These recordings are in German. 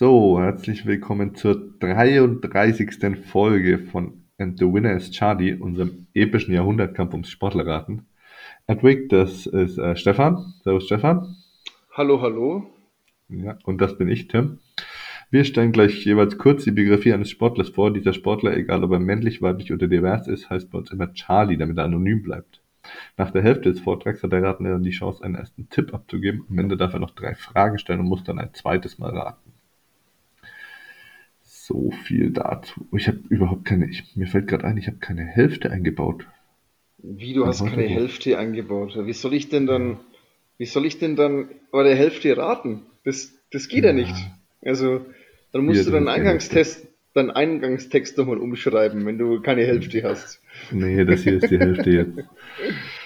So, herzlich willkommen zur 33. Folge von And the Winner is Charlie, unserem epischen Jahrhundertkampf ums Sportlerraten. Edwig, das ist äh, Stefan. Servus Stefan. Hallo, hallo. Ja, und das bin ich, Tim. Wir stellen gleich jeweils kurz die Biografie eines Sportlers vor. Dieser Sportler, egal ob er männlich, weiblich oder divers ist, heißt bei uns immer Charlie, damit er anonym bleibt. Nach der Hälfte des Vortrags hat der Ratende dann die Chance, einen ersten Tipp abzugeben. Am Ende darf er noch drei Fragen stellen und muss dann ein zweites Mal raten. So viel dazu. Ich habe überhaupt keine, ich, mir fällt gerade ein, ich habe keine Hälfte eingebaut. Wie, du hast keine Hälfte eingebaut? Wie soll ich denn dann, wie soll ich denn dann bei der Hälfte raten? Das, das geht ja, ja nicht. Also, dann musst du deinen Eingangstest, deinen Eingangstext nochmal umschreiben, wenn du keine Hälfte hast. Nee, das hier ist die Hälfte jetzt.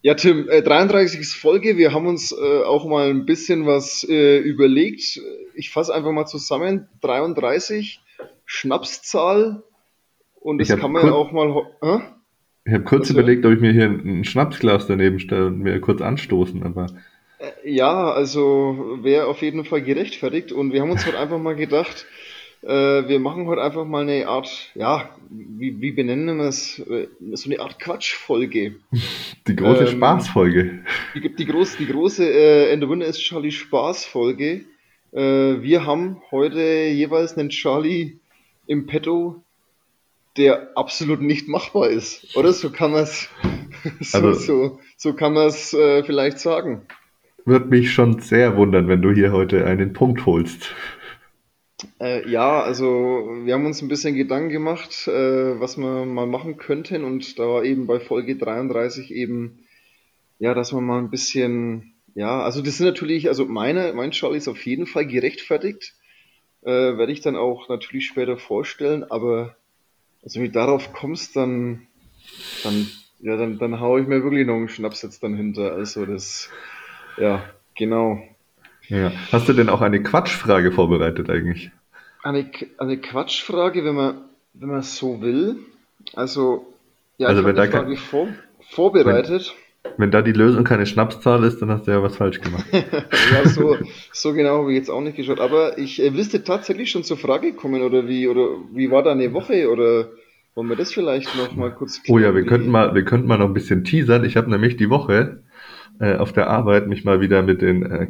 Ja, Tim, äh, 33. Folge. Wir haben uns äh, auch mal ein bisschen was äh, überlegt. Ich fasse einfach mal zusammen. 33, Schnapszahl. Und das kann man ja auch mal. Äh? Ich habe kurz also, überlegt, ob ich mir hier ein, ein Schnapsglas daneben stelle und mir kurz anstoßen, aber. Äh, ja, also wäre auf jeden Fall gerechtfertigt. Und wir haben uns halt einfach mal gedacht, äh, wir machen heute einfach mal eine Art, ja, wie, wie benennen wir es? Äh, so eine Art Quatschfolge. Die große ähm, Spaßfolge. Die, die, groß, die große äh, And the Winner is Charlie Spaßfolge. Äh, wir haben heute jeweils einen Charlie im Petto, der absolut nicht machbar ist. Oder so kann man es so, also, so, so kann man es äh, vielleicht sagen. Würde mich schon sehr wundern, wenn du hier heute einen Punkt holst. Äh, ja, also wir haben uns ein bisschen Gedanken gemacht, äh, was wir mal machen könnten und da war eben bei Folge 33 eben, ja, dass man mal ein bisschen, ja, also das sind natürlich, also meine, mein Charlie ist auf jeden Fall gerechtfertigt, äh, werde ich dann auch natürlich später vorstellen, aber also wenn du darauf kommst, dann, dann, ja, dann, dann haue ich mir wirklich noch einen Schnaps jetzt dann hinter, also das, ja, genau. Ja. Hast du denn auch eine Quatschfrage vorbereitet eigentlich? Eine, eine Quatschfrage, wenn man, wenn man so will. Also, ja, also ich wenn da Frage vor, vorbereitet. Wenn, wenn, da die Lösung keine Schnapszahl ist, dann hast du ja was falsch gemacht. ja, so, so genau habe ich jetzt auch nicht geschaut. Aber ich äh, wüsste tatsächlich schon zur Frage kommen oder wie, oder wie war deine Woche oder wollen wir das vielleicht noch mal kurz klären? Oh ja, wir könnten mal, wir könnten mal noch ein bisschen teasern. Ich habe nämlich die Woche äh, auf der Arbeit mich mal wieder mit den äh,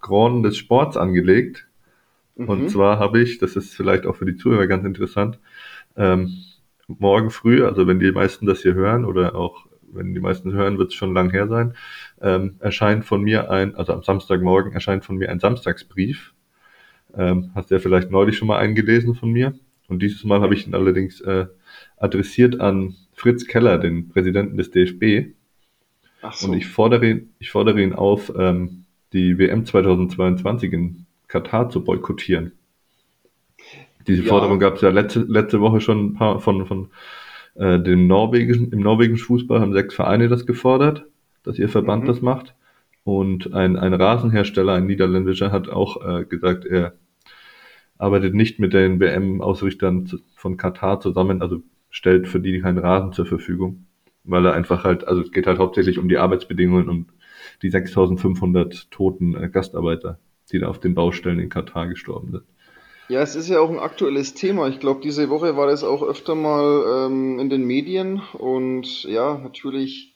Grauen des Sports angelegt. Mhm. Und zwar habe ich, das ist vielleicht auch für die Zuhörer ganz interessant, ähm, morgen früh, also wenn die meisten das hier hören oder auch wenn die meisten hören, wird es schon lang her sein, ähm, erscheint von mir ein, also am Samstagmorgen erscheint von mir ein Samstagsbrief. Ähm, hast du ja vielleicht neulich schon mal eingelesen von mir. Und dieses Mal habe ich ihn allerdings äh, adressiert an Fritz Keller, den Präsidenten des DFB. Ach so. Und ich fordere ihn, ich fordere ihn auf, ähm, die WM 2022 in Katar zu boykottieren. Diese ja. Forderung gab es ja letzte, letzte Woche schon ein paar von, von äh, dem norwegischen, im norwegischen Fußball haben sechs Vereine das gefordert, dass ihr Verband mhm. das macht. Und ein, ein Rasenhersteller, ein niederländischer, hat auch äh, gesagt, er arbeitet nicht mit den WM-Ausrichtern von Katar zusammen, also stellt für die keinen Rasen zur Verfügung weil er einfach halt, also es geht halt hauptsächlich um die Arbeitsbedingungen und die 6500 toten äh, Gastarbeiter, die da auf den Baustellen in Katar gestorben sind. Ja, es ist ja auch ein aktuelles Thema. Ich glaube, diese Woche war das auch öfter mal ähm, in den Medien und ja, natürlich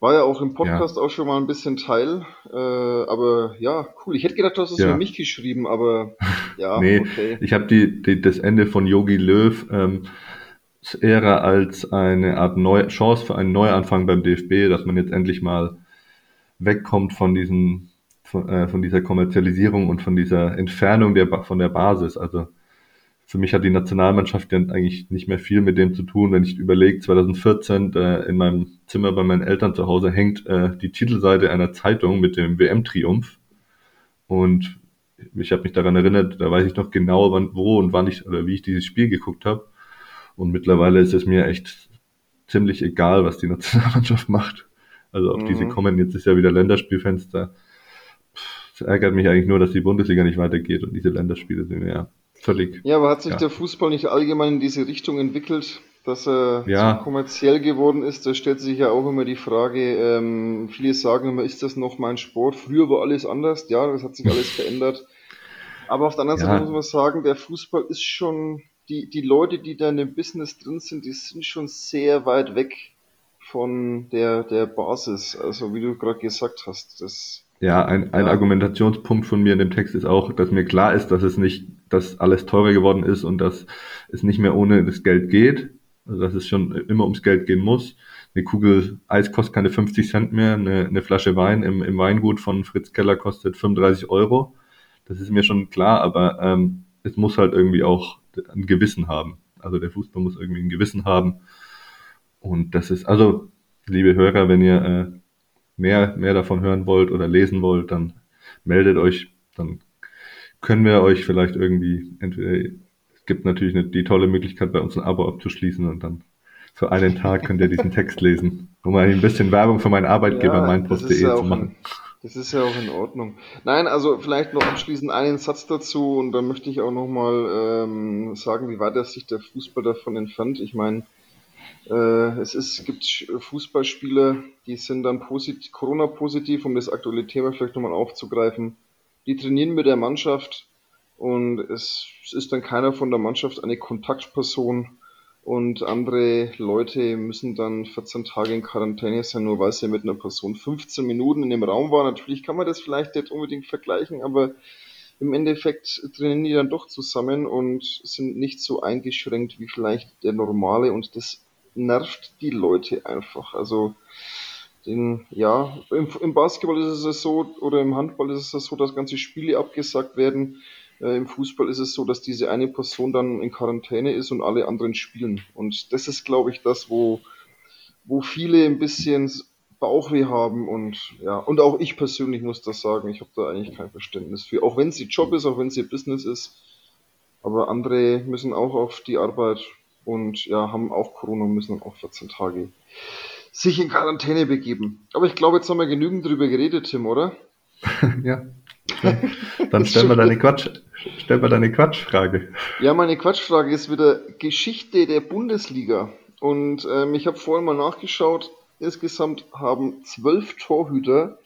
war ja auch im Podcast ja. auch schon mal ein bisschen Teil. Äh, aber ja, cool. Ich hätte gedacht, du hast es ja. für mich geschrieben, aber ja, nee, okay. Ich habe die, die, das Ende von Yogi Löw ähm, Ära als eine Art neue Chance für einen Neuanfang beim DFB, dass man jetzt endlich mal wegkommt von diesen von, äh, von dieser Kommerzialisierung und von dieser Entfernung der von der Basis. Also für mich hat die Nationalmannschaft ja eigentlich nicht mehr viel mit dem zu tun, wenn ich überlege, 2014 äh, in meinem Zimmer bei meinen Eltern zu Hause hängt äh, die Titelseite einer Zeitung mit dem WM-Triumph und ich habe mich daran erinnert, da weiß ich noch genau, wann, wo und wann ich oder wie ich dieses Spiel geguckt habe. Und mittlerweile ist es mir echt ziemlich egal, was die Nationalmannschaft macht. Also auf mhm. diese kommen, jetzt ist ja wieder Länderspielfenster. Es ärgert mich eigentlich nur, dass die Bundesliga nicht weitergeht und diese Länderspiele sind ja völlig. Ja, aber hat sich ja. der Fußball nicht allgemein in diese Richtung entwickelt, dass er ja. so kommerziell geworden ist? Da stellt sich ja auch immer die Frage, ähm, viele sagen immer, ist das noch mein Sport? Früher war alles anders, ja, das hat sich alles verändert. Aber auf der anderen ja. Seite muss man sagen, der Fußball ist schon, die, die Leute, die da in dem Business drin sind, die sind schon sehr weit weg von der, der Basis. Also wie du gerade gesagt hast, das ja, ein, ein ja. Argumentationspunkt von mir in dem Text ist auch, dass mir klar ist, dass es nicht, dass alles teurer geworden ist und dass es nicht mehr ohne das Geld geht. Also dass es schon immer ums Geld gehen muss. Eine Kugel Eis kostet keine 50 Cent mehr, eine, eine Flasche Wein im, im Weingut von Fritz Keller kostet 35 Euro. Das ist mir schon klar, aber ähm, es muss halt irgendwie auch ein Gewissen haben. Also der Fußball muss irgendwie ein Gewissen haben. Und das ist, also, liebe Hörer, wenn ihr äh, mehr, mehr davon hören wollt oder lesen wollt, dann meldet euch, dann können wir euch vielleicht irgendwie, entweder, es gibt natürlich eine, die tolle Möglichkeit, bei uns ein Abo abzuschließen und dann für einen Tag könnt ihr diesen Text lesen, um ein bisschen Werbung für meinen Arbeitgeber ja, meinpost.de ja zu machen. das ist ja auch in Ordnung. Nein, also vielleicht noch abschließend einen Satz dazu und dann möchte ich auch nochmal ähm, sagen, wie weit sich der Fußball davon entfernt. Ich meine, es ist, gibt Fußballspieler, die sind dann posit Corona-positiv, um das aktuelle Thema vielleicht nochmal aufzugreifen. Die trainieren mit der Mannschaft und es ist dann keiner von der Mannschaft eine Kontaktperson und andere Leute müssen dann 14 Tage in Quarantäne sein, nur weil sie mit einer Person 15 Minuten in dem Raum waren. Natürlich kann man das vielleicht nicht unbedingt vergleichen, aber im Endeffekt trainieren die dann doch zusammen und sind nicht so eingeschränkt wie vielleicht der normale und das nervt die Leute einfach. Also den, ja, im, im, Basketball ist es so oder im Handball ist es so, dass ganze Spiele abgesagt werden. Äh, Im Fußball ist es so, dass diese eine Person dann in Quarantäne ist und alle anderen spielen. Und das ist, glaube ich, das, wo, wo viele ein bisschen Bauchweh haben und ja, und auch ich persönlich muss das sagen, ich habe da eigentlich kein Verständnis für. Auch wenn es ihr Job ist, auch wenn es ihr Business ist. Aber andere müssen auch auf die Arbeit und ja, haben auch Corona und müssen dann auch 14 Tage sich in Quarantäne begeben. Aber ich glaube, jetzt haben wir genügend drüber geredet, Tim, oder? ja. Dann stell mal deine Quatsch, stell mal deine Quatschfrage. Ja, meine Quatschfrage ist wieder Geschichte der Bundesliga. Und ähm, ich habe vorhin mal nachgeschaut. Insgesamt haben zwölf Torhüter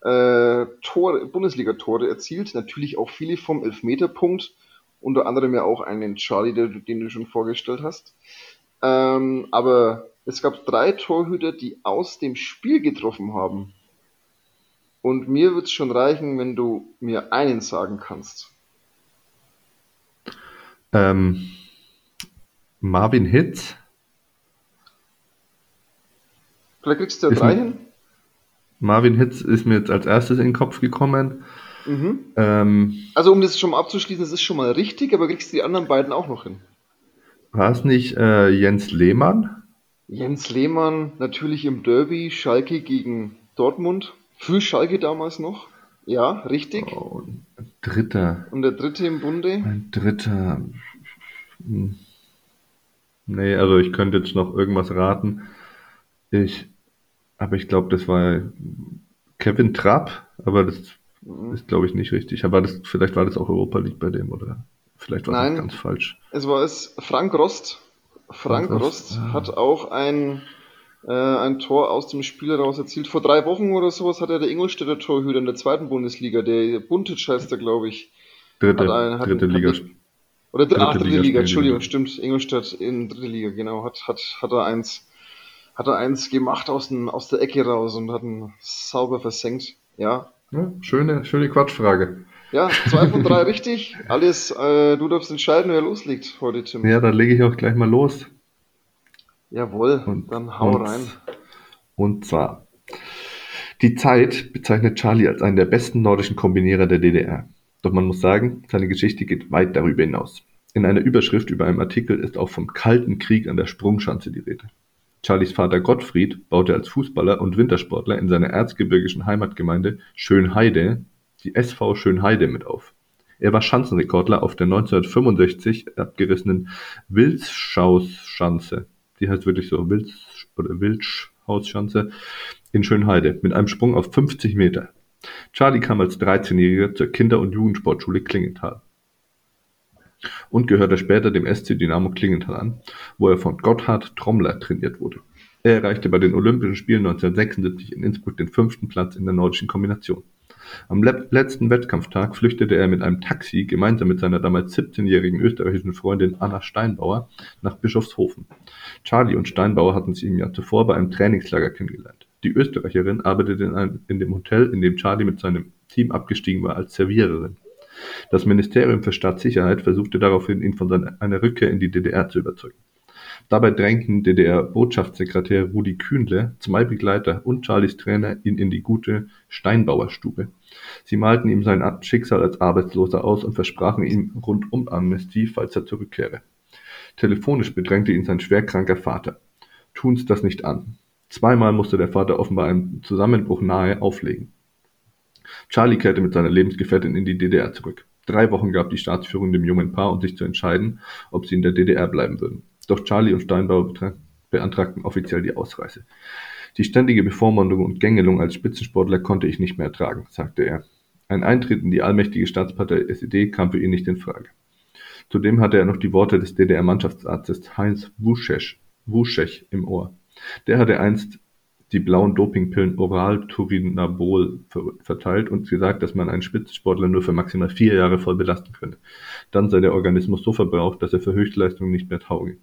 äh, Tore, Bundesliga-Tore erzielt. Natürlich auch viele vom Elfmeterpunkt unter anderem ja auch einen Charlie, den, den du schon vorgestellt hast. Ähm, aber es gab drei Torhüter, die aus dem Spiel getroffen haben. Und mir wird es schon reichen, wenn du mir einen sagen kannst. Ähm, Marvin Hitz. Vielleicht kriegst du ja drei hin. Marvin Hitz ist mir jetzt als erstes in den Kopf gekommen. Mhm. Ähm, also um das schon mal abzuschließen, das ist schon mal richtig, aber kriegst du die anderen beiden auch noch hin? War es nicht äh, Jens Lehmann? Jens Lehmann natürlich im Derby, Schalke gegen Dortmund. Für Schalke damals noch. Ja, richtig. Oh, dritter. Und der dritte im Bunde? Ein dritter. Hm. Nee, also ich könnte jetzt noch irgendwas raten. Ich, aber ich glaube, das war Kevin Trapp, aber das. Ist, glaube ich, nicht richtig. Aber das, vielleicht war das auch Europa League bei dem, oder? Vielleicht war Nein, das ganz falsch. Es war es Frank Rost. Frank, Frank Rost, Rost hat auch ein, äh, ein Tor aus dem Spiel heraus erzielt. Vor drei Wochen oder sowas hat er der Ingolstädter Torhüter in der zweiten Bundesliga, der Buntic heißt er, glaube ich. Dritte, hat ein, hat, dritte hat, Liga. oder dritte, ach, dritte Liga, Liga Entschuldigung, stimmt. Ingolstadt in dritte Liga, genau. Hat, hat, hat er eins, hat er eins gemacht aus, den, aus der Ecke raus und hat ihn sauber versenkt. Ja, ja, schöne, schöne Quatschfrage. Ja, zwei von drei richtig. Alles, äh, du darfst entscheiden, wer loslegt heute, Tim. Ja, dann lege ich auch gleich mal los. Jawohl, und, dann hau und, rein. Und zwar, die Zeit bezeichnet Charlie als einen der besten nordischen Kombinierer der DDR. Doch man muss sagen, seine Geschichte geht weit darüber hinaus. In einer Überschrift über einem Artikel ist auch vom Kalten Krieg an der Sprungschanze die Rede. Charlies Vater Gottfried baute als Fußballer und Wintersportler in seiner erzgebirgischen Heimatgemeinde Schönheide die SV Schönheide mit auf. Er war Schanzenrekordler auf der 1965 abgerissenen Wilschausschanze, die heißt wirklich so Wilsch oder Wilschhausschanze in Schönheide mit einem Sprung auf 50 Meter. Charlie kam als 13-Jähriger zur Kinder- und Jugendsportschule Klingenthal und gehörte später dem SC Dynamo Klingenthal an, wo er von Gotthard Trommler trainiert wurde. Er erreichte bei den Olympischen Spielen 1976 in Innsbruck den fünften Platz in der nordischen Kombination. Am letzten Wettkampftag flüchtete er mit einem Taxi gemeinsam mit seiner damals 17-jährigen österreichischen Freundin Anna Steinbauer nach Bischofshofen. Charlie und Steinbauer hatten sich im Jahr zuvor bei einem Trainingslager kennengelernt. Die Österreicherin arbeitete in, einem, in dem Hotel, in dem Charlie mit seinem Team abgestiegen war, als Serviererin. Das Ministerium für Staatssicherheit versuchte daraufhin, ihn von einer Rückkehr in die DDR zu überzeugen. Dabei drängten DDR-Botschaftssekretär Rudi Kühnle, zwei Begleiter und Charlies Trainer ihn in die gute Steinbauer-Stube. Sie malten ihm sein Schicksal als Arbeitsloser aus und versprachen ihm Rundum-Amnestie, falls er zurückkehre. Telefonisch bedrängte ihn sein schwerkranker Vater. Tun's das nicht an. Zweimal musste der Vater offenbar einem Zusammenbruch nahe auflegen. Charlie kehrte mit seiner Lebensgefährtin in die DDR zurück. Drei Wochen gab die Staatsführung dem jungen Paar, um sich zu entscheiden, ob sie in der DDR bleiben würden. Doch Charlie und Steinbauer beantragten offiziell die Ausreise. Die ständige Bevormundung und Gängelung als Spitzensportler konnte ich nicht mehr ertragen, sagte er. Ein Eintritt in die allmächtige Staatspartei SED kam für ihn nicht in Frage. Zudem hatte er noch die Worte des DDR-Mannschaftsarztes Heinz Wuschech, Wuschech im Ohr. Der hatte einst die blauen Dopingpillen Oral-Turinabol verteilt und gesagt, dass man einen Spitzensportler nur für maximal vier Jahre voll belasten könne. Dann sei der Organismus so verbraucht, dass er für Höchstleistungen nicht mehr tauge.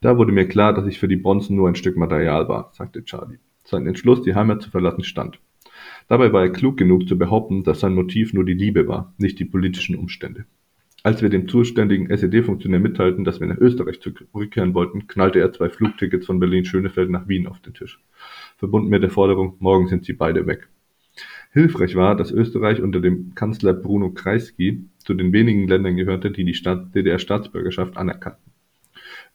Da wurde mir klar, dass ich für die Bonzen nur ein Stück Material war, sagte Charlie. Sein Entschluss, die Heimat zu verlassen, stand. Dabei war er klug genug zu behaupten, dass sein Motiv nur die Liebe war, nicht die politischen Umstände. Als wir dem zuständigen SED-Funktionär mitteilten, dass wir nach Österreich zurückkehren wollten, knallte er zwei Flugtickets von Berlin-Schönefeld nach Wien auf den Tisch, verbunden mit der Forderung, morgen sind sie beide weg. Hilfreich war, dass Österreich unter dem Kanzler Bruno Kreisky zu den wenigen Ländern gehörte, die die DDR-Staatsbürgerschaft anerkannten.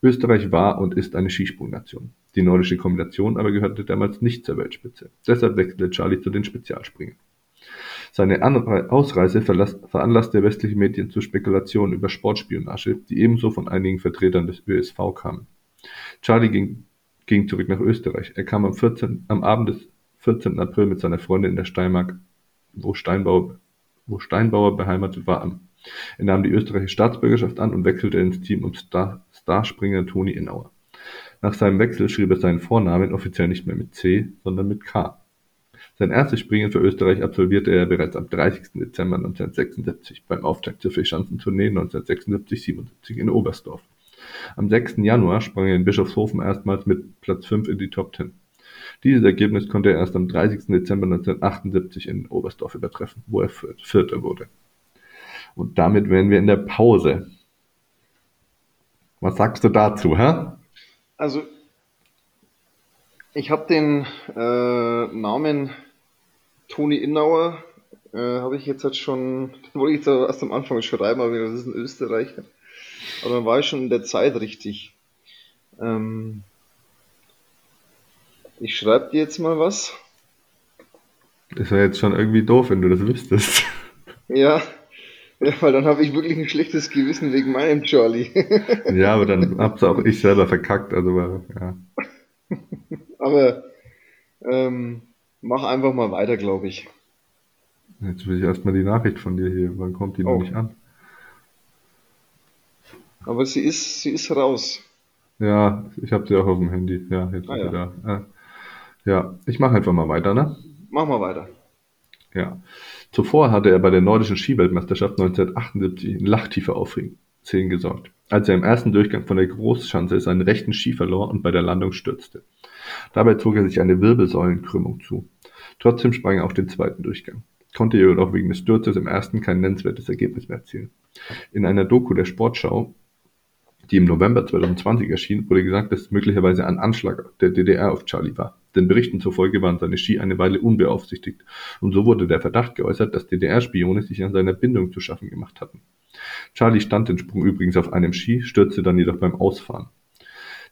Österreich war und ist eine Skisprungnation. Die nordische Kombination aber gehörte damals nicht zur Weltspitze. Deshalb wechselte Charlie zu den Spezialspringen. Seine Ausreise veranlasste westliche Medien zu Spekulationen über Sportspionage, die ebenso von einigen Vertretern des ÖSV kamen. Charlie ging, ging zurück nach Österreich. Er kam am, 14, am Abend des 14. April mit seiner Freundin in der Steiermark, wo Steinbauer, wo Steinbauer beheimatet war, an. Er nahm die österreichische Staatsbürgerschaft an und wechselte ins Team um Star Starspringer Toni Innauer. Nach seinem Wechsel schrieb er seinen Vornamen offiziell nicht mehr mit C, sondern mit K. Sein erstes Springen für Österreich absolvierte er bereits am 30. Dezember 1976 beim Auftakt zur Vierschanzentournee 1976-77 in Oberstdorf. Am 6. Januar sprang er in Bischofshofen erstmals mit Platz 5 in die Top 10. Dieses Ergebnis konnte er erst am 30. Dezember 1978 in Oberstdorf übertreffen, wo er Vierter wurde. Und damit wären wir in der Pause. Was sagst du dazu, hä? Also, ich habe den äh, Namen Toni Innauer, äh, habe ich jetzt halt schon, den wollte ich jetzt erst am Anfang schreiben, aber das ist ein Österreicher. Aber dann war ich schon in der Zeit richtig. Ähm, ich schreibe dir jetzt mal was. Das wäre jetzt schon irgendwie doof, wenn du das wüsstest. Ja, ja, weil dann habe ich wirklich ein schlechtes Gewissen wegen meinem Charlie. ja, aber dann hab's auch ich selber verkackt, also ja. aber ähm, mach einfach mal weiter, glaube ich. Jetzt will ich erstmal die Nachricht von dir hier. Wann kommt die oh. noch nicht an? Aber sie ist, sie ist raus. Ja, ich habe sie auch auf dem Handy. Ja, jetzt ah, ist sie ja. da. Äh, ja, ich mache einfach mal weiter, ne? Mach mal weiter. Ja. Zuvor hatte er bei der Nordischen Skiweltmeisterschaft 1978 in Lachtiefe Aufsehen gesorgt, als er im ersten Durchgang von der Großschanze seinen rechten Ski verlor und bei der Landung stürzte. Dabei zog er sich eine Wirbelsäulenkrümmung zu. Trotzdem sprang er auf den zweiten Durchgang, konnte jedoch wegen des Sturzes im ersten kein nennenswertes Ergebnis mehr erzielen. In einer Doku der Sportschau die im November 2020 erschien, wurde gesagt, dass es möglicherweise ein Anschlag der DDR auf Charlie war. Den Berichten zufolge waren seine Ski eine Weile unbeaufsichtigt, und so wurde der Verdacht geäußert, dass DDR-Spione sich an seiner Bindung zu schaffen gemacht hatten. Charlie stand den Sprung übrigens auf einem Ski, stürzte dann jedoch beim Ausfahren.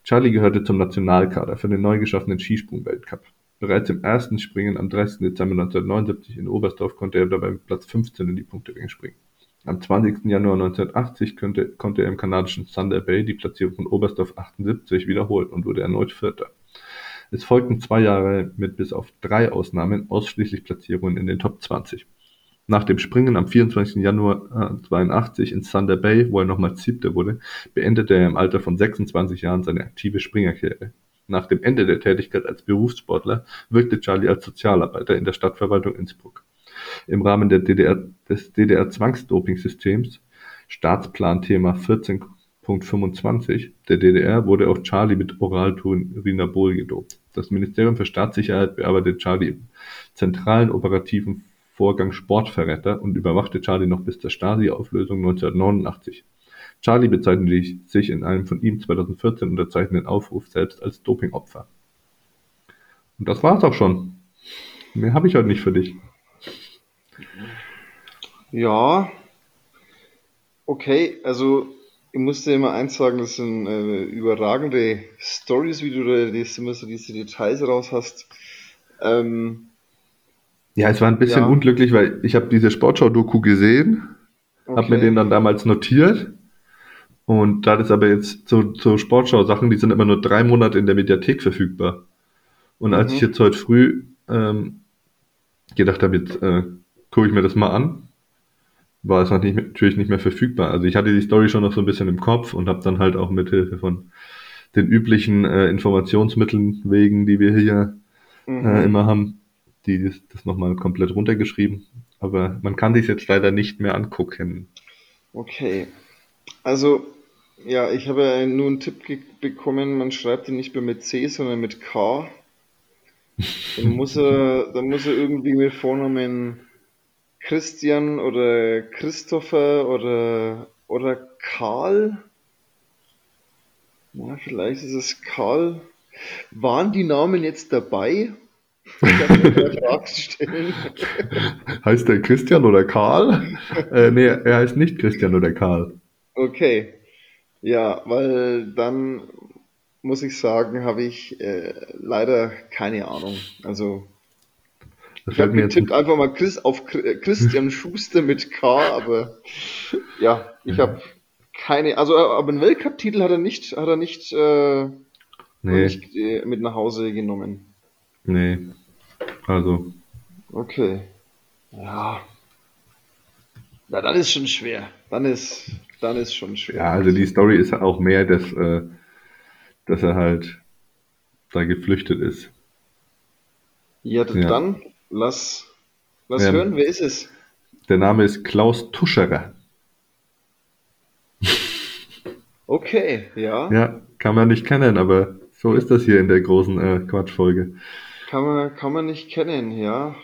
Charlie gehörte zum Nationalkader für den neu geschaffenen Skisprung-Weltcup. Bereits im ersten Springen am 30. Dezember 1979 in Oberstdorf konnte er dabei mit Platz 15 in die Punkteränge springen. Am 20. Januar 1980 konnte, er im kanadischen Thunder Bay die Platzierung von Oberstdorf 78 wiederholen und wurde erneut Vierter. Es folgten zwei Jahre mit bis auf drei Ausnahmen ausschließlich Platzierungen in den Top 20. Nach dem Springen am 24. Januar 82 in Thunder Bay, wo er nochmals Siebter wurde, beendete er im Alter von 26 Jahren seine aktive Springerkarriere. Nach dem Ende der Tätigkeit als Berufssportler wirkte Charlie als Sozialarbeiter in der Stadtverwaltung Innsbruck. Im Rahmen der DDR, des DDR-Zwangsdoping-Systems, Staatsplanthema 14.25 der DDR, wurde auch Charlie mit Oralturinabol gedopt. Das Ministerium für Staatssicherheit bearbeitet Charlie im zentralen operativen Vorgang Sportverräter und überwachte Charlie noch bis zur Stasi-Auflösung 1989. Charlie bezeichnete sich in einem von ihm 2014 unterzeichneten Aufruf selbst als Dopingopfer. Und das war's auch schon. Mehr habe ich heute nicht für dich. Ja, okay, also ich musste immer eins sagen, das sind äh, überragende Stories, wie du da das immer so diese Details raus hast. Ähm, ja, es war ein bisschen ja. unglücklich, weil ich habe diese Sportschau-Doku gesehen, okay. habe mir den dann damals notiert und da das aber jetzt so, so Sportschau-Sachen, die sind immer nur drei Monate in der Mediathek verfügbar. Und als mhm. ich jetzt heute früh ähm, gedacht habe, jetzt äh, gucke ich mir das mal an, war es natürlich, natürlich nicht mehr verfügbar. Also ich hatte die Story schon noch so ein bisschen im Kopf und habe dann halt auch mit Hilfe von den üblichen äh, Informationsmitteln wegen, die wir hier mhm. äh, immer haben, die das, das nochmal komplett runtergeschrieben. Aber man kann sich jetzt leider nicht mehr angucken. Okay. Also, ja, ich habe nur einen Tipp bekommen, man schreibt ihn nicht mehr mit C, sondern mit K. Dann muss er, dann muss er irgendwie mit Vornamen Christian oder Christopher oder, oder Karl. Ja, vielleicht ist es Karl. Waren die Namen jetzt dabei? heißt der Christian oder Karl? Äh, nee, er heißt nicht Christian oder Karl. Okay. Ja, weil dann muss ich sagen, habe ich äh, leider keine Ahnung. Also ich habe getippt einfach mal Chris auf äh, Christian Schuster mit K, aber ja, ich habe keine, also aber einen Weltcup-Titel hat er nicht, hat er nicht, äh, nee. nicht äh, mit nach Hause genommen. Nee. Also. Okay. Ja. Ja, dann ist schon schwer. Dann ist, dann ist schon schwer. Ja, also die Story ist auch mehr, dass, äh, dass er halt da geflüchtet ist. Ja, ja. dann lass, lass ja. hören, wer ist es? Der Name ist Klaus Tuscherer. Okay, ja. Ja, kann man nicht kennen, aber so ist das hier in der großen äh, Quatschfolge. Kann man, kann man nicht kennen, ja.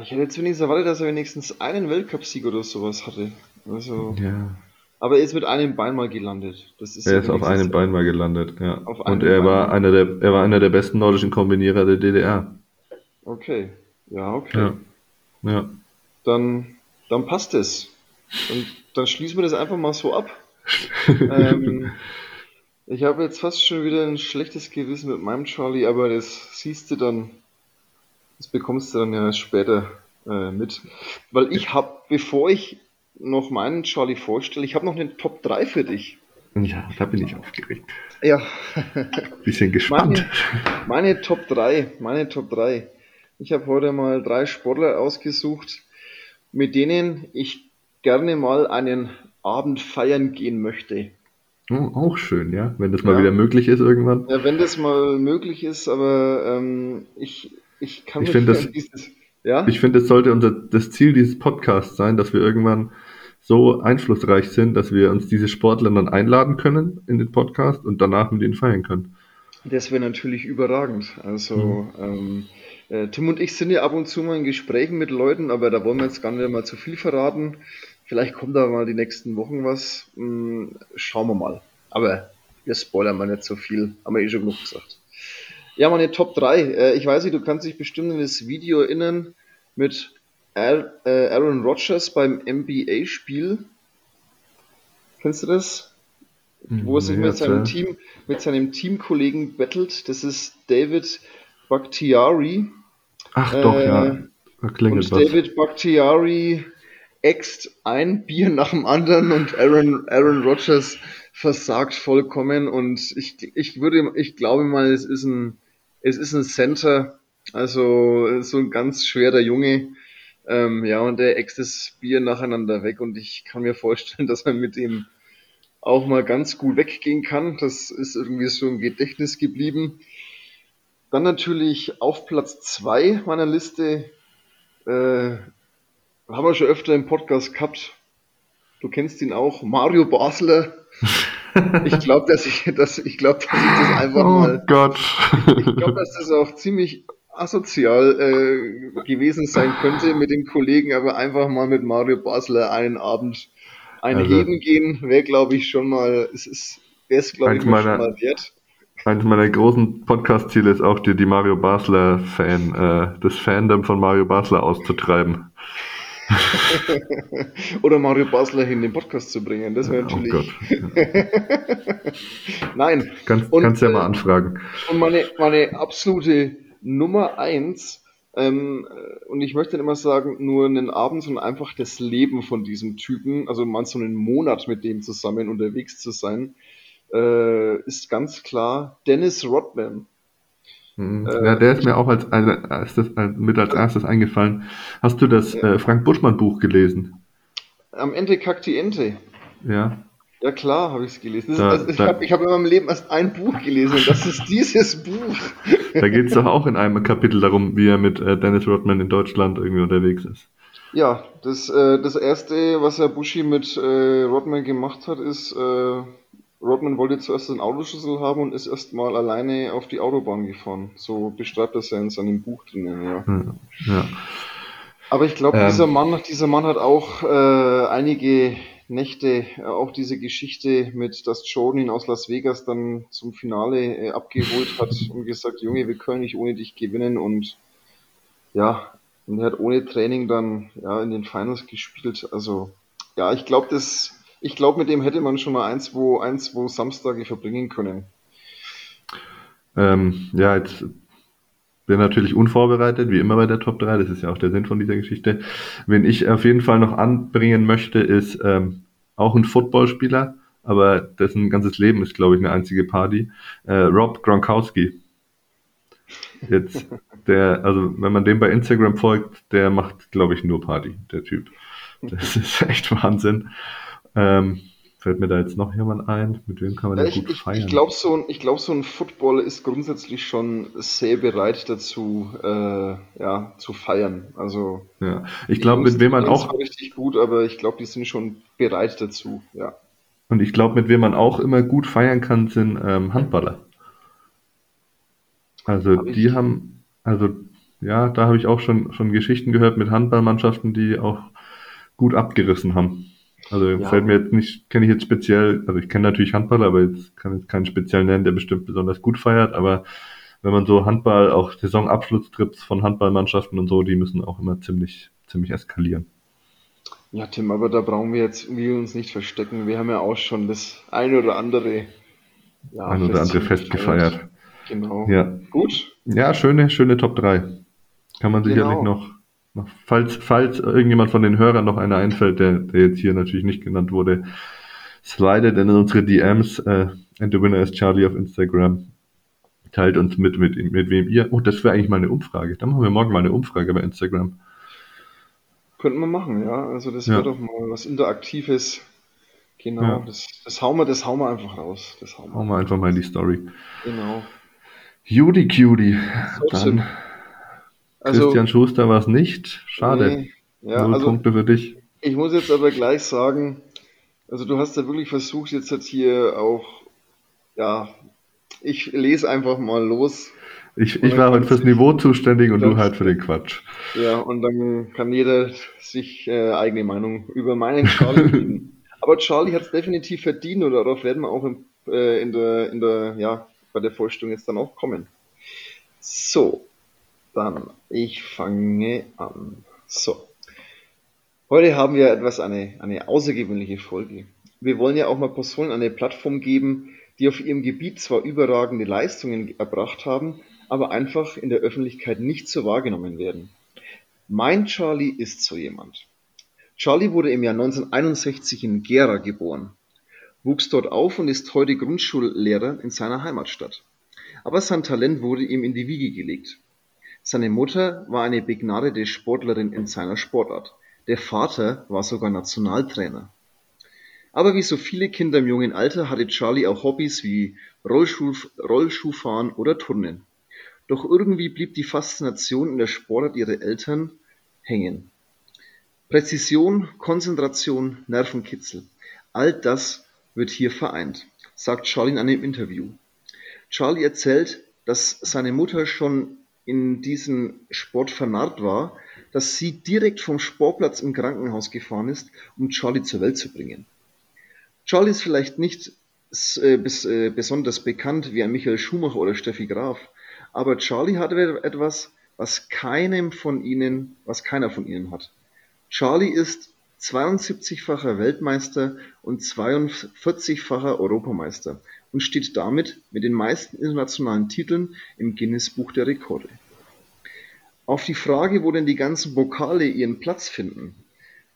Ich hätte jetzt wenigstens erwartet, dass er wenigstens einen Weltcupsieg oder sowas hatte. Also. Ja. Aber er ist mit einem Bein mal gelandet. Das ist er ist auf einem Bein mal gelandet, ja. Und er Bein war einer der, er war einer der besten nordischen Kombinierer der DDR. Okay. Ja, okay. Ja. ja. Dann, dann passt es. Und dann schließen wir das einfach mal so ab. ähm, ich habe jetzt fast schon wieder ein schlechtes Gewissen mit meinem Charlie, aber das siehst du dann, das bekommst du dann ja später äh, mit. Weil ich habe, bevor ich noch meinen Charlie vorstelle, ich habe noch eine Top 3 für dich. Ja, da bin ich aufgeregt. Ja. Bisschen gespannt. Meine, meine Top 3, meine Top 3. Ich habe heute mal drei Sportler ausgesucht, mit denen ich gerne mal einen Abend feiern gehen möchte. Oh, auch schön, ja, wenn das mal ja. wieder möglich ist irgendwann. Ja, wenn das mal möglich ist, aber ähm, ich, ich kann ich finde das, dieses, ja? Ich finde, es sollte unser das Ziel dieses Podcasts sein, dass wir irgendwann so einflussreich sind, dass wir uns diese Sportler dann einladen können in den Podcast und danach mit ihnen feiern können. Das wäre natürlich überragend. Also mhm. ähm, äh, Tim und ich sind ja ab und zu mal in Gesprächen mit Leuten, aber da wollen wir jetzt gar nicht mal zu viel verraten. Vielleicht kommt da mal die nächsten Wochen was. Hm, schauen wir mal. Aber wir spoilern mal nicht so viel. Haben wir eh schon genug gesagt. Ja, meine Top 3. Äh, ich weiß nicht, du kannst dich bestimmt in das Video erinnern mit äh, Aaron Rodgers beim NBA-Spiel. Kennst du das? Wo er sich mit seinem Team, mit seinem Teamkollegen battelt. Das ist David Bakhtiari. Ach doch, äh, ja. Da klingelt und was. David Bakhtiari äxt ein Bier nach dem anderen und Aaron, Aaron Rodgers versagt vollkommen und ich, ich würde, ich glaube mal, es ist ein, es ist ein Center, also so ein ganz schwerer Junge. Ähm, ja, und der äxt das Bier nacheinander weg und ich kann mir vorstellen, dass man mit ihm auch mal ganz gut weggehen kann. Das ist irgendwie so im Gedächtnis geblieben. Dann natürlich auf Platz 2 meiner Liste äh, haben wir schon öfter im Podcast gehabt. Du kennst ihn auch, Mario Basler. Ich glaube, dass ich, dass ich glaube, dass ich das einfach oh mal. Gott. Ich, glaube, dass das auch ziemlich asozial äh, gewesen sein könnte mit den Kollegen, aber einfach mal mit Mario Basler einen Abend ein also, gehen, wäre, glaube ich, schon mal, es ist, wäre es, glaube ich, meiner, schon mal wert. Eines meiner großen Podcast-Ziele ist auch, dir die Mario Basler-Fan, äh, das Fandom von Mario Basler auszutreiben. Oder Mario Basler in den Podcast zu bringen. Das wäre oh natürlich. Oh Gott. Nein. Kannst, und, kannst ja mal äh, anfragen. Und meine, meine absolute Nummer eins, ähm, und ich möchte immer sagen, nur einen Abend, sondern einfach das Leben von diesem Typen, also mal so einen Monat mit dem zusammen unterwegs zu sein, äh, ist ganz klar Dennis Rodman. Mhm. Äh, ja, der ist mir auch als, als, als, als, mit als erstes eingefallen. Hast du das äh, Frank Buschmann Buch gelesen? Am Ende kackt die Ente. Ja. Ja klar, habe ich es gelesen. Da, also ich habe hab in meinem Leben erst ein Buch gelesen und das ist dieses Buch. Da geht es doch auch in einem Kapitel darum, wie er mit äh, Dennis Rodman in Deutschland irgendwie unterwegs ist. Ja, das, äh, das erste, was Herr Buschi mit äh, Rodman gemacht hat, ist, Rodman wollte zuerst einen Autoschlüssel haben und ist erstmal alleine auf die Autobahn gefahren. So beschreibt das ja in seinem Buch drinnen, ja. ja. Aber ich glaube, ähm, dieser Mann, dieser Mann hat auch äh, einige Nächte, äh, auch diese Geschichte mit, dass Jordan ihn aus Las Vegas dann zum Finale äh, abgeholt hat und gesagt, Junge, wir können nicht ohne dich gewinnen und ja, und er hat ohne Training dann ja in den Finals gespielt. Also ja, ich glaube, das ich glaube, mit dem hätte man schon mal ein, zwei, ein, zwei Samstage verbringen können. Ähm, ja, jetzt bin natürlich unvorbereitet, wie immer bei der Top 3, das ist ja auch der Sinn von dieser Geschichte. Wen ich auf jeden Fall noch anbringen möchte, ist ähm, auch ein Footballspieler, aber dessen ganzes Leben ist, glaube ich, eine einzige Party. Äh, Rob Gronkowski. Jetzt, der, also wenn man dem bei Instagram folgt, der macht, glaube ich, nur Party, der Typ. Das ist echt Wahnsinn. Ähm, fällt mir da jetzt noch jemand ein? Mit wem kann man ja, denn gut ich, feiern? Ich glaube, so, ein, glaub, so ein Footballer ist grundsätzlich schon sehr bereit dazu, äh, ja, zu feiern. Also, ja. ich glaube, mit wem man auch. richtig gut, aber ich glaube, die sind schon bereit dazu, ja. Und ich glaube, mit wem man auch immer gut feiern kann, sind ähm, Handballer. Also, hab die haben, also, ja, da habe ich auch schon, schon Geschichten gehört mit Handballmannschaften, die auch gut abgerissen haben. Also ja. fällt mir jetzt nicht, kenne ich jetzt speziell, also ich kenne natürlich Handball, aber jetzt kann ich keinen speziell nennen, der bestimmt besonders gut feiert, aber wenn man so Handball, auch Saisonabschlusstrips von Handballmannschaften und so, die müssen auch immer ziemlich, ziemlich eskalieren. Ja, Tim, aber da brauchen wir jetzt wir uns nicht verstecken. Wir haben ja auch schon das eine oder andere, ja, ein oder andere Fest gefeiert. Genau. Ja. Gut. Ja, schöne, schöne Top 3. Kann man sicherlich genau. noch Falls, falls irgendjemand von den Hörern noch einer einfällt, der, der jetzt hier natürlich nicht genannt wurde, slidet in unsere DMs, äh, and the winner is Charlie auf Instagram. Teilt uns mit, mit, mit wem ihr. Oh, das wäre eigentlich mal eine Umfrage. Dann machen wir morgen mal eine Umfrage bei Instagram. Könnten wir machen, ja. Also das wäre ja. doch mal was Interaktives. Genau, ja. das, das, hauen wir, das hauen wir einfach raus. Das hauen wir, hauen wir einfach mal in die Story. Genau. Judy Cutie. Dann also, Christian Schuster war es nicht. Schade. Nee, ja, Null also, Punkte für dich. Ich muss jetzt aber gleich sagen, also du hast ja wirklich versucht, jetzt halt hier auch, ja, ich lese einfach mal los. Ich, ich war halt fürs Niveau zuständig und du halt für den Quatsch. Ja, und dann kann jeder sich äh, eigene Meinung über meinen Charlie bilden. Aber Charlie hat es definitiv verdient und darauf werden wir auch im, äh, in der, in der, ja, bei der Vorstellung jetzt dann auch kommen. So, dann, ich fange an. So. Heute haben wir etwas eine, eine außergewöhnliche Folge. Wir wollen ja auch mal Personen eine Plattform geben, die auf ihrem Gebiet zwar überragende Leistungen erbracht haben, aber einfach in der Öffentlichkeit nicht so wahrgenommen werden. Mein Charlie ist so jemand. Charlie wurde im Jahr 1961 in Gera geboren, wuchs dort auf und ist heute Grundschullehrer in seiner Heimatstadt. Aber sein Talent wurde ihm in die Wiege gelegt. Seine Mutter war eine begnadete Sportlerin in seiner Sportart, der Vater war sogar Nationaltrainer. Aber wie so viele Kinder im jungen Alter hatte Charlie auch Hobbys wie Rollschuh, Rollschuhfahren oder Turnen. Doch irgendwie blieb die Faszination in der Sportart ihrer Eltern hängen. Präzision, Konzentration, Nervenkitzel. All das wird hier vereint, sagt Charlie in einem Interview. Charlie erzählt, dass seine Mutter schon in diesen Sport vernarrt war, dass sie direkt vom Sportplatz im Krankenhaus gefahren ist, um Charlie zur Welt zu bringen. Charlie ist vielleicht nicht äh, äh, besonders bekannt wie ein Michael Schumacher oder Steffi Graf, aber Charlie hat etwas, was keinem von ihnen, was keiner von ihnen hat. Charlie ist 72-facher Weltmeister und 42-facher Europameister und steht damit mit den meisten internationalen Titeln im Guinness-Buch der Rekorde. Auf die Frage, wo denn die ganzen Pokale ihren Platz finden.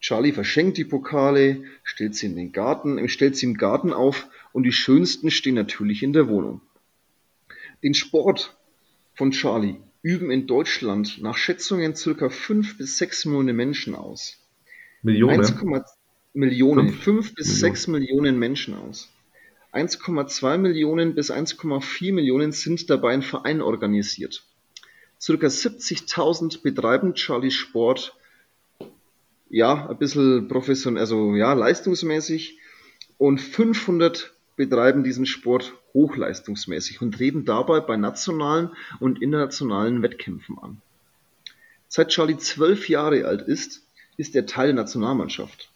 Charlie verschenkt die Pokale, stellt sie in den Garten, stellt sie im Garten auf und die schönsten stehen natürlich in der Wohnung. Den Sport von Charlie üben in Deutschland nach Schätzungen circa 5 bis 6 Millionen Menschen aus. Millionen? 1, Millionen, 5 bis Millionen. 6 Millionen Menschen aus. 1,2 Millionen bis 1,4 Millionen sind dabei in Vereinen organisiert. Circa 70.000 betreiben Charlie Sport, ja, ein bisschen professionell, also ja, leistungsmäßig und 500 betreiben diesen Sport hochleistungsmäßig und treten dabei bei nationalen und internationalen Wettkämpfen an. Seit Charlie zwölf Jahre alt ist, ist er Teil der Nationalmannschaft.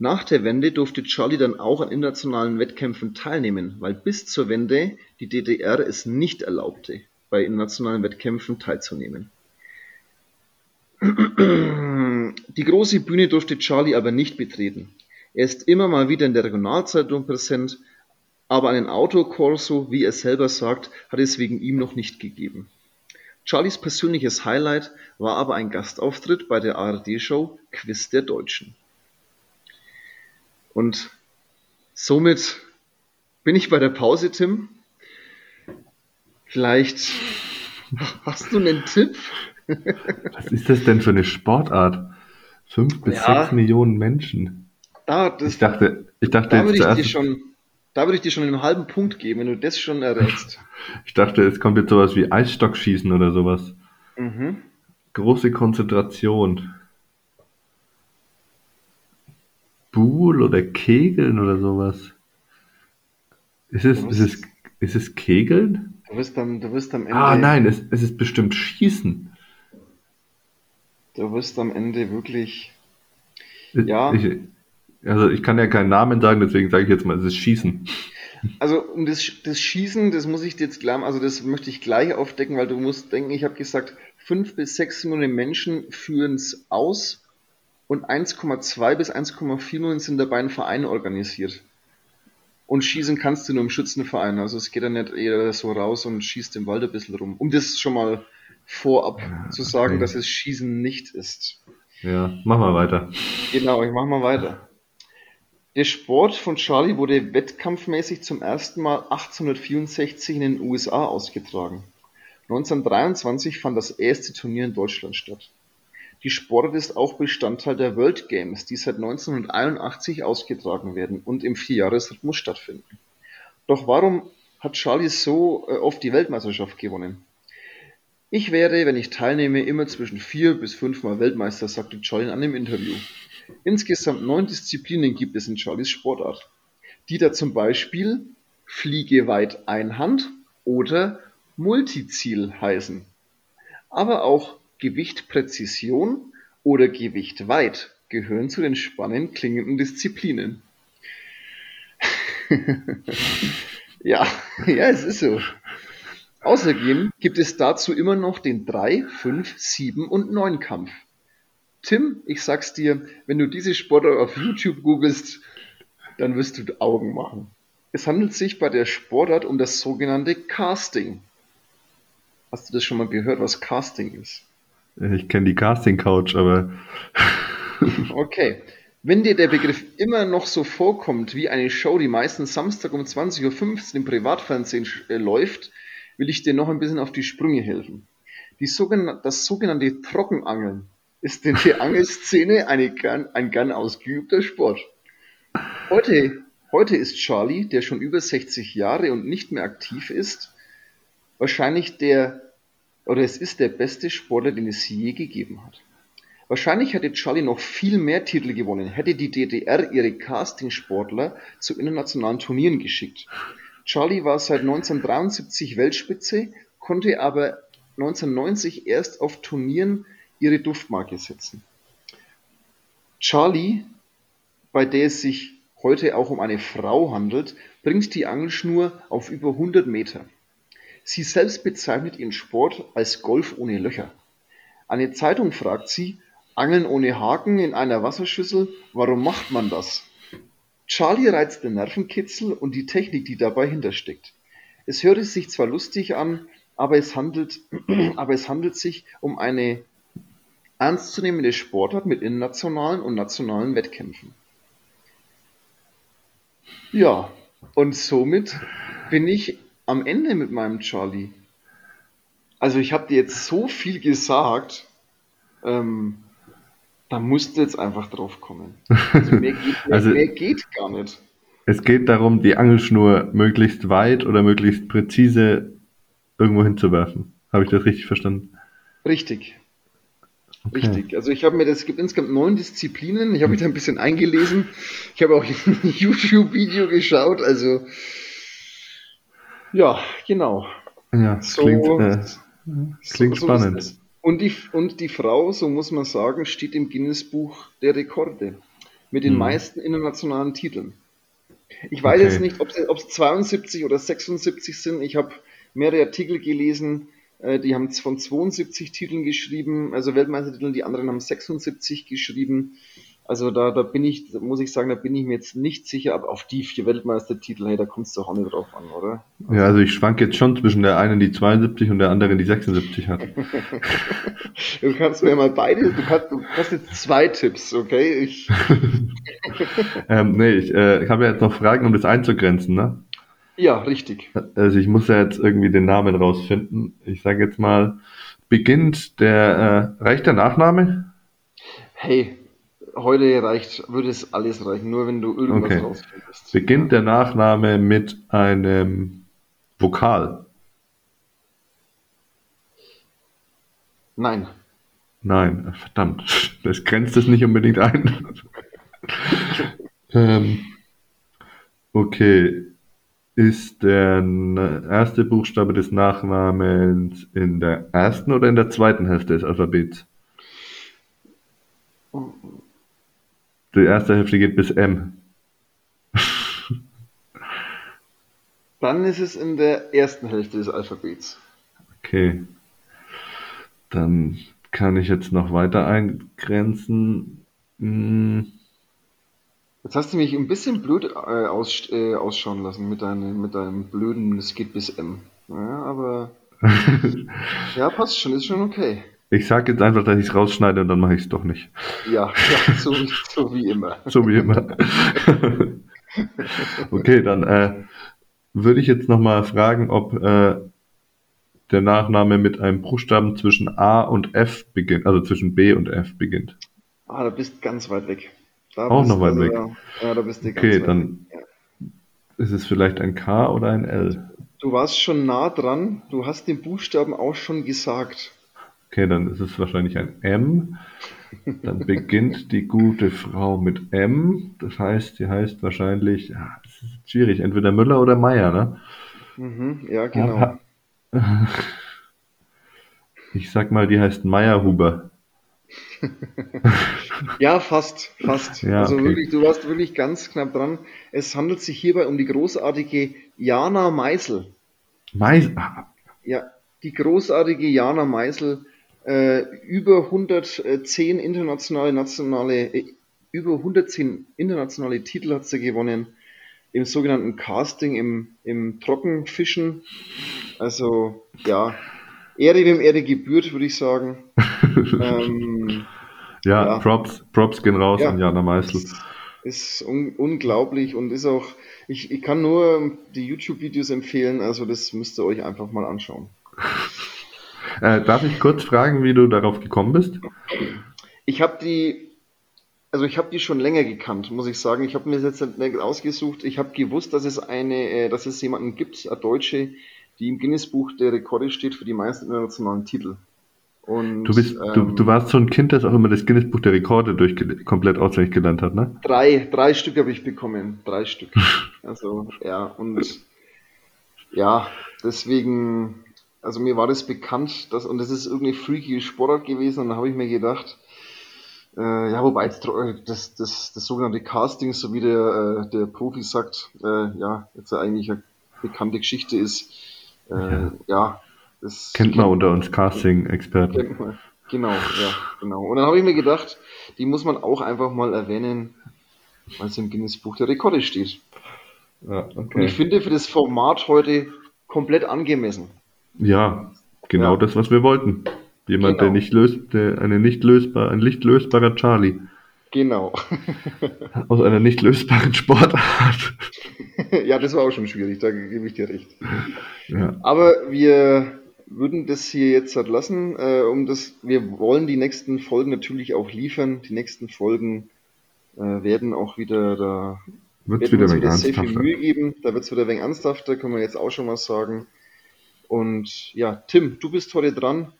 Nach der Wende durfte Charlie dann auch an internationalen Wettkämpfen teilnehmen, weil bis zur Wende die DDR es nicht erlaubte, bei internationalen Wettkämpfen teilzunehmen. Die große Bühne durfte Charlie aber nicht betreten. Er ist immer mal wieder in der Regionalzeitung präsent, aber einen Autokorso, wie er selber sagt, hat es wegen ihm noch nicht gegeben. Charlies persönliches Highlight war aber ein Gastauftritt bei der ARD-Show Quiz der Deutschen. Und somit bin ich bei der Pause, Tim. Vielleicht hast du einen Tipp? Was ist das denn für eine Sportart? Fünf bis ja, sechs Millionen Menschen. Da, das, ich dachte, ich dachte da würde ich dir schon, da würde ich dir schon einen halben Punkt geben, wenn du das schon errätst. ich dachte, es kommt jetzt sowas wie Eisstockschießen oder sowas. Mhm. Große Konzentration. Buhl oder Kegeln oder sowas. Ist es, ist es, ist es Kegeln? Du wirst am, du wirst am Ende. Ah, nein, es, es ist bestimmt Schießen. Du wirst am Ende wirklich. Ja. Ich, also ich kann ja keinen Namen sagen, deswegen sage ich jetzt mal, es ist Schießen. Also um das, das Schießen, das muss ich dir jetzt klar, also das möchte ich gleich aufdecken, weil du musst denken, ich habe gesagt, fünf bis sechs Millionen Menschen führen es aus und 1,2 bis 1,4 Millionen sind dabei in Vereinen organisiert. Und schießen kannst du nur im Schützenverein. Also es geht ja nicht eher so raus und schießt im Wald ein bisschen rum. Um das schon mal vorab ja, zu sagen, okay. dass es Schießen nicht ist. Ja, mach mal weiter. Genau, ich mach mal weiter. Der Sport von Charlie wurde wettkampfmäßig zum ersten Mal 1864 in den USA ausgetragen. 1923 fand das erste Turnier in Deutschland statt. Die Sportart ist auch Bestandteil der World Games, die seit 1981 ausgetragen werden und im Vierjahresrhythmus stattfinden. Doch warum hat Charlie so äh, oft die Weltmeisterschaft gewonnen? Ich werde, wenn ich teilnehme, immer zwischen vier bis fünfmal Weltmeister, sagte Charlie in einem Interview. Insgesamt neun Disziplinen gibt es in Charlies Sportart, die da zum Beispiel Fliege weit Einhand oder Multiziel heißen. Aber auch Gewicht Präzision oder Gewicht weit gehören zu den spannend klingenden Disziplinen. ja, ja, es ist so. Außerdem gibt es dazu immer noch den 3, 5, 7 und 9 Kampf. Tim, ich sag's dir, wenn du diese Sportart auf YouTube googelst, dann wirst du Augen machen. Es handelt sich bei der Sportart um das sogenannte Casting. Hast du das schon mal gehört, was Casting ist? Ich kenne die Casting Couch, aber. okay. Wenn dir der Begriff immer noch so vorkommt wie eine Show, die meistens Samstag um 20.15 Uhr im Privatfernsehen äh, läuft, will ich dir noch ein bisschen auf die Sprünge helfen. Die sogenan das sogenannte Trockenangeln ist in der Angelszene gern, ein gern ausgeübter Sport. Heute, heute ist Charlie, der schon über 60 Jahre und nicht mehr aktiv ist, wahrscheinlich der, oder es ist der beste Sportler, den es je gegeben hat. Wahrscheinlich hätte Charlie noch viel mehr Titel gewonnen, hätte die DDR ihre Casting-Sportler zu internationalen Turnieren geschickt. Charlie war seit 1973 Weltspitze, konnte aber 1990 erst auf Turnieren ihre Duftmarke setzen. Charlie, bei der es sich heute auch um eine Frau handelt, bringt die Angelschnur auf über 100 Meter. Sie selbst bezeichnet ihren Sport als Golf ohne Löcher. Eine Zeitung fragt sie, Angeln ohne Haken in einer Wasserschüssel, warum macht man das? Charlie reizt den Nervenkitzel und die Technik, die dabei hintersteckt. Es hört sich zwar lustig an, aber es handelt, aber es handelt sich um eine ernstzunehmende Sportart mit internationalen und nationalen Wettkämpfen. Ja, und somit bin ich am Ende mit meinem Charlie. Also ich habe dir jetzt so viel gesagt, ähm, da musst du jetzt einfach drauf kommen. Also mehr geht, mehr, Also- mehr geht gar nicht. Es geht darum, die Angelschnur möglichst weit oder möglichst präzise irgendwo hinzuwerfen. Habe ich das richtig verstanden? Richtig. Richtig. Also ich habe mir das, es gibt insgesamt neun Disziplinen. Ich habe mich da ein bisschen eingelesen. Ich habe auch ein YouTube-Video geschaut. Also ja, genau. Ja, So, klingt, äh, klingt so spannend. ist es. Und die, und die Frau, so muss man sagen, steht im Guinness-Buch der Rekorde mit den Hm. meisten internationalen Titeln. Ich weiß Okay. jetzt nicht, ob es, ob es 72 oder 76 sind. Ich habe mehrere Artikel gelesen, die haben von 72 Titeln geschrieben, also Weltmeistertiteln, die anderen haben 76 geschrieben. Also da, da bin ich, da muss ich sagen, da bin ich mir jetzt nicht sicher, aber auf die vier Weltmeistertitel, hey, da kommt es doch auch nicht drauf an, oder? Ja, also ich schwank jetzt schon zwischen der einen, die 72 und der anderen, die 76 hat. Du kannst mir mal beide, du kannst, du hast jetzt zwei Tipps, okay? Ich, ähm, nee, ich, äh, habe ja jetzt noch Fragen, um das einzugrenzen, ne? Ja, richtig. Also ich muss ja jetzt irgendwie den Namen rausfinden. Ich sage jetzt mal, beginnt der, äh, reicht der Nachname? Hey, heute reicht, würde es alles reichen, nur wenn du irgendwas Okay. rausfindest. Beginnt der Nachname mit einem Vokal? Nein. Nein, verdammt, das grenzt es nicht unbedingt ein. ähm, okay, ist der erste Buchstabe des Nachnamens in der ersten oder in der zweiten Hälfte des Alphabets? Die erste Hälfte geht bis M. Dann ist es in der ersten Hälfte des Alphabets. Okay. Dann kann ich jetzt noch weiter eingrenzen. Hm, Jetzt hast du mich ein bisschen blöd äh, aus, äh, ausschauen lassen mit, deinem mit deinem blöden, es geht bis M. Ja, aber ja, passt schon, ist schon okay. Ich sage jetzt einfach, dass ich es rausschneide und dann mache ich es doch nicht. Ja, ja so, wie- so wie immer. So wie immer. okay, dann äh, würde ich jetzt nochmal fragen, ob äh, der Nachname mit einem Buchstaben zwischen A und F beginnt, also zwischen B und F beginnt. Ah, da bist ganz weit weg. Da Auch noch weit weg. Ja, ja, da bist du Okay, dann weg. ist es vielleicht ein K oder ein L. Du warst schon nah dran, du hast den Buchstaben auch schon gesagt. Okay, dann ist es wahrscheinlich ein M. Dann beginnt die gute Frau mit M. Das heißt, sie heißt wahrscheinlich, ja, es ist schwierig, entweder Müller oder Meier, ne? Mhm, ja, genau. Ich sag mal, die heißt Meyerhuber. Ja, fast, fast. Ja, also okay. wirklich, du warst wirklich ganz knapp dran. Es handelt sich hierbei um die großartige Jana Meisel. Mais ah, Ja, die großartige Jana Meisel, äh, über 110 internationale, nationale, äh, über 110 internationale Titel hat sie gewonnen im sogenannten Casting, im, im Trockenfischen. Also, ja, Ehre wem Ehre gebührt, würde ich sagen. ähm, ja, Ja. Props, Props gehen raus Ja. an Jana Meißel. ist un unglaublich und ist auch, ich, ich kann nur die YouTube-Videos empfehlen, also das müsst ihr euch einfach mal anschauen. Äh, darf ich kurz fragen, wie du darauf gekommen bist? Ich habe die, also ich habe die schon länger gekannt, muss ich sagen. Ich habe mir das jetzt nicht ausgesucht. Ich habe gewusst, dass es eine, äh, dass es jemanden gibt, eine Deutsche, die im Guinness-Buch der Rekorde steht für die meisten internationalen Titel. Und, Du bist, du, ähm, du warst so ein Kind, das auch immer das Guinness-Buch der Rekorde durch komplett auswendig gelernt hat, ne? drei, drei Stück habe ich bekommen. Drei Stück. Also, ja, und ja, deswegen, also mir war das bekannt, dass, und das ist irgendwie freaky Sportart gewesen, und dann habe ich mir gedacht, äh, ja, wobei tro- das, das, das sogenannte Casting, so wie der, äh, der Profi sagt, äh, ja, jetzt eigentlich eine bekannte Geschichte ist, äh, Ja. ja, das Kennt man unter uns Casting-Experten. Genau, ja, genau. Und dann habe ich mir gedacht, die muss man auch einfach mal erwähnen, weil es im Guinness Buch der Rekorde steht. Ja, Und okay. ich finde für das Format heute komplett angemessen. Ja, genau Ja. das, was wir wollten. Jemand, der Genau. nicht löst, der eine nicht lösbar, ein nicht lösbarer Charlie Genau. aus einer nicht lösbaren Sportart. ja, das war auch schon schwierig, da gebe ich dir recht. Ja, Aber wir würden das hier jetzt halt lassen, äh, um das, wir wollen die nächsten Folgen natürlich auch liefern. Die nächsten Folgen äh, werden auch wieder da wird's werden wieder uns wieder sehr viel. Mühe geben. Da wird es wieder wenig ernsthafter, können wir jetzt auch schon mal sagen. Und ja, Tim, du bist heute dran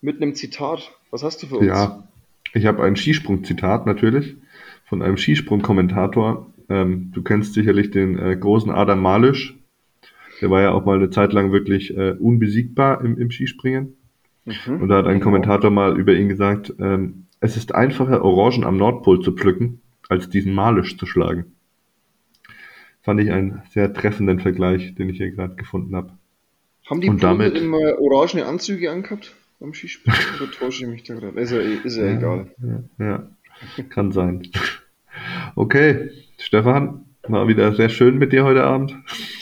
mit einem Zitat. Was hast du für uns? Ja, ich habe ein Skisprung-Zitat natürlich von einem Skisprung-Kommentator. Ähm, du kennst sicherlich den äh, großen Adam Malisch. Der war ja auch mal eine Zeit lang wirklich äh, unbesiegbar im, im Skispringen. Mhm, Und da hat ein genau. Kommentator mal über ihn gesagt, ähm, es ist einfacher, Orangen am Nordpol zu pflücken, als diesen Malisch zu schlagen. Fand ich einen sehr treffenden Vergleich, den ich hier gerade gefunden habe. Haben die Und damit- immer orangene Anzüge angehabt beim Skispringen? Oder täusche ich mich da gerade? Ist ja, ist ja egal. Ja, ja, kann sein. Okay, Stefan, war wieder sehr schön mit dir heute Abend.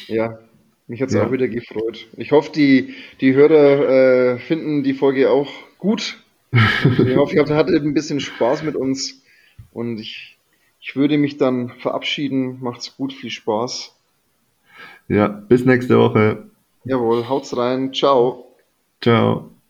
Ja, mich hat es Ja. auch wieder gefreut. Ich hoffe, die, die Hörer äh, finden die Folge auch gut. Ich hoffe, ihr hattet ein bisschen Spaß mit uns. Und ich, ich würde mich dann verabschieden. Macht's gut, viel Spaß. Ja, bis nächste Woche. Jawohl, haut's rein. Ciao. Ciao.